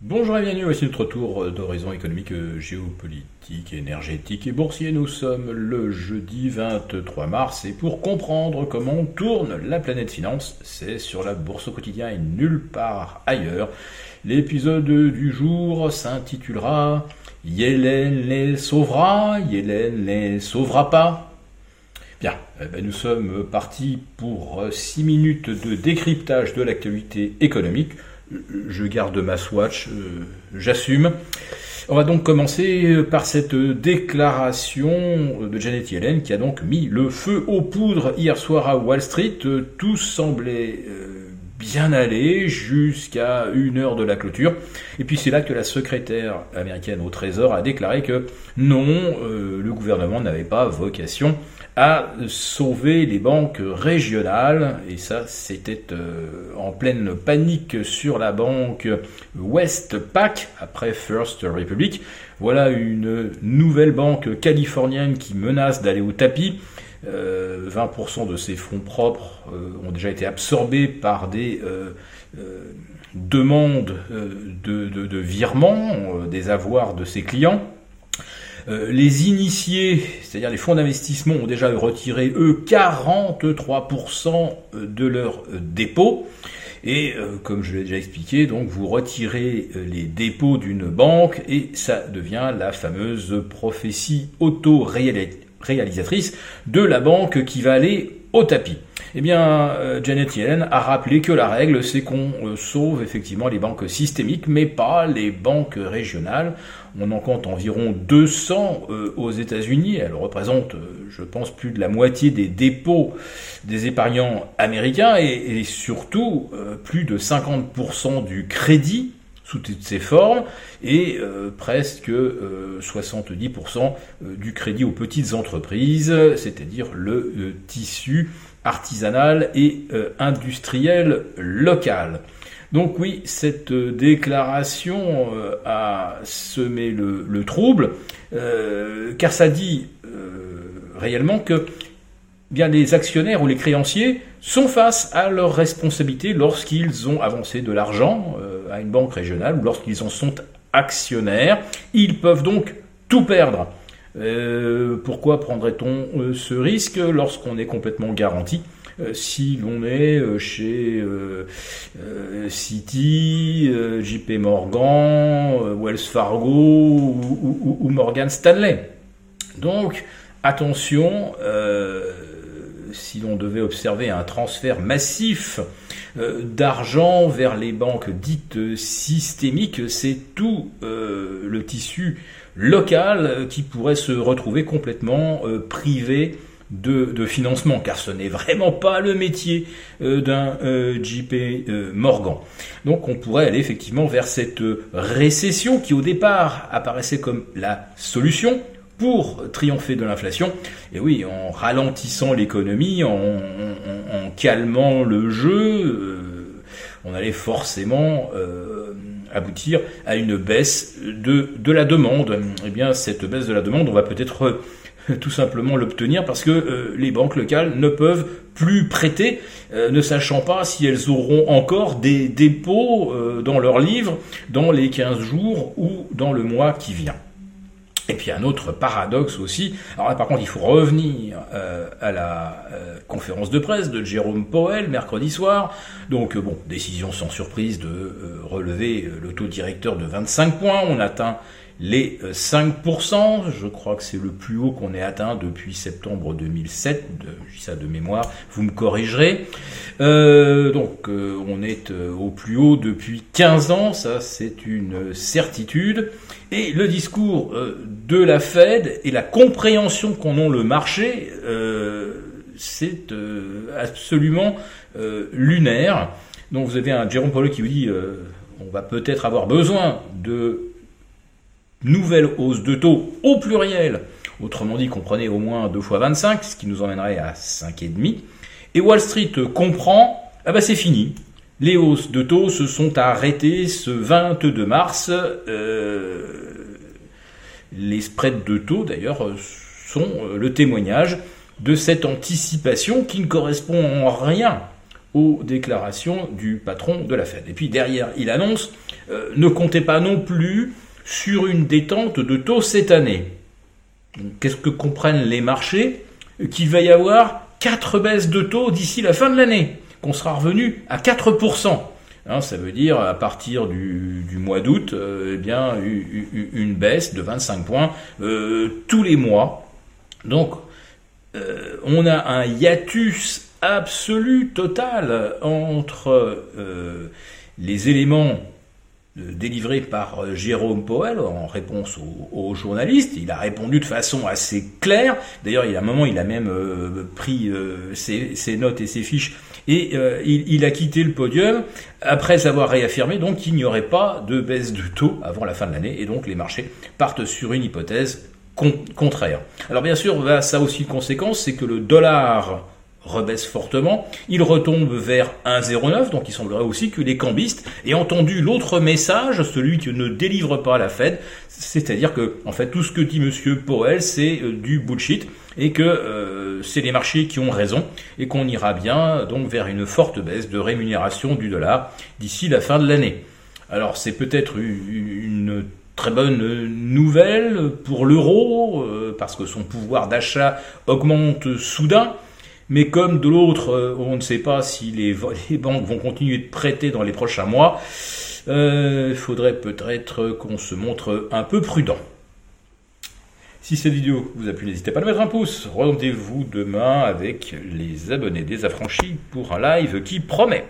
Bonjour et bienvenue, voici notre tour d'horizon économique, géopolitique, énergétique et boursier. Nous sommes le jeudi 23 mars et pour comprendre comment tourne la planète finance, c'est sur la bourse au quotidien et nulle part ailleurs. L'épisode du jour s'intitulera Yellen les sauvera, Yellen les sauvera pas. Bien, eh ben, nous sommes partis pour 6 minutes de décryptage de l'actualité économique je garde ma swatch, euh, j'assume. On va donc commencer par cette déclaration de Janet Yellen qui a donc mis le feu aux poudres hier soir à Wall Street. Tout semblait euh, bien aller jusqu'à une heure de la clôture. Et puis c'est là que la secrétaire américaine au Trésor a déclaré que non, euh, le gouvernement n'avait pas vocation à sauver les banques régionales. Et ça, c'était euh, en pleine panique sur la banque Westpac, après First Republic. Voilà une nouvelle banque californienne qui menace d'aller au tapis. 20% euh, de ses fonds propres euh, ont déjà été absorbés par des demandes de, de virement des avoirs de ses clients. Euh, les initiés, c'est-à-dire les fonds d'investissement, ont déjà retiré, eux, 43% de leurs euh, dépôts. Et euh, comme je l'ai déjà expliqué, vous retirez les dépôts d'une banque et ça devient la fameuse prophétie auto-réalisatrice de la banque qui va aller au tapis. Eh bien, Janet Yellen a rappelé que la règle, c'est qu'on sauve effectivement les banques systémiques, mais pas les banques régionales. On en compte environ 200 euh, aux États-Unis. Elle représente, euh, je pense, plus de la moitié des dépôts des épargnants américains et, surtout euh, plus de 50% du crédit sous toutes ses formes et presque 70% du crédit aux petites entreprises, c'est-à-dire le tissu artisanal et industriel local. Donc oui, cette euh, déclaration euh, a semé le, trouble, euh, car ça dit réellement que bien les actionnaires ou les créanciers sont face à leurs responsabilités lorsqu'ils ont avancé de l'argent à une banque régionale ou lorsqu'ils en sont actionnaires. Ils peuvent donc tout perdre. pourquoi prendrait-on ce risque lorsqu'on est complètement garanti euh, si l'on est euh, chez euh, Citi, JP Morgan, Wells Fargo ou, Morgan Stanley? Donc, attention, si l'on devait observer un transfert massif d'argent vers les banques dites systémiques, c'est tout le tissu local qui pourrait se retrouver complètement privé de, financement, car ce n'est vraiment pas le métier euh, d'un euh, JP euh, Morgan. Donc on pourrait aller effectivement vers cette récession qui au départ apparaissait comme la solution pour triompher de l'inflation. Et oui, en ralentissant l'économie, en, calmant le jeu, on allait forcément aboutir à une baisse de, la demande. Eh bien, cette baisse de la demande, on va peut-être tout simplement l'obtenir parce que euh, les banques locales ne peuvent plus prêter, euh, ne sachant pas si elles auront encore des dépôts euh, dans leurs livres dans les 15 jours ou dans le mois qui vient. Et puis un autre paradoxe aussi, alors là par contre il faut revenir à la conférence de presse de Jérôme Powell mercredi soir, donc bon, décision sans surprise de relever le taux directeur de 25 points, on atteint les 5%, euh, je crois que c'est le plus haut qu'on ait atteint depuis septembre 2007, je dis ça de mémoire, vous me corrigerez. Euh, donc euh, on est au plus haut depuis 15 ans, ça c'est une certitude. Et le discours de la Fed et la compréhension qu'en ont le marché, c'est absolument lunaire. Donc vous avez un Jérôme Paulo qui vous dit on va peut-être avoir besoin de nouvelle hausse de taux au pluriel, autrement dit comprenez au moins 2 fois 25, ce qui nous emmènerait à 5,5. Et Wall Street comprend, ah bah c'est fini. Les hausses de taux se sont arrêtées ce 22 mars. Euh, les spreads de taux d'ailleurs sont euh, le témoignage de cette anticipation qui ne correspond en rien aux déclarations du patron de la Fed. Et puis derrière, il annonce euh, ne comptez pas non plus sur une détente de taux cette année. Qu'est-ce que comprennent les marchés? Qu'il va y avoir quatre baisses de taux d'ici la fin de l'année, qu'on sera revenu à 4%. Hein, ça veut dire à partir du, mois d'août, euh, eh une baisse de 25 points euh, tous les mois. Donc on a un hiatus absolu, total, entre les éléments euh, délivré par euh, Jérôme Powell en réponse aux, journalistes. Il a répondu de façon assez claire. D'ailleurs, il y a un moment, il a même euh, pris ses, notes et ses fiches et il, a quitté le podium après avoir réaffirmé donc qu'il n'y aurait pas de baisse de taux avant la fin de l'année et donc les marchés partent sur une hypothèse contraire. Alors bien sûr, ça a aussi une conséquence, c'est que le dollar rebaisse fortement, il retombe vers 1,09, donc il semblerait aussi que les cambistes aient entendu l'autre message, celui qui ne délivre pas la Fed, c'est-à-dire que en fait tout ce que dit Monsieur Powell c'est euh, du bullshit et que euh, c'est les marchés qui ont raison et qu'on ira bien donc vers une forte baisse de rémunération du dollar d'ici la fin de l'année. Alors c'est peut-être une très bonne nouvelle pour l'euro euh, parce que son pouvoir d'achat augmente soudain. Mais comme de l'autre, euh, on ne sait pas si les, banques vont continuer de prêter dans les prochains mois, euh, il faudrait peut-être qu'on se montre un peu prudent. Si cette vidéo vous a plu, n'hésitez pas à mettre un pouce. Rendez-vous demain avec les abonnés des affranchis pour un live qui promet.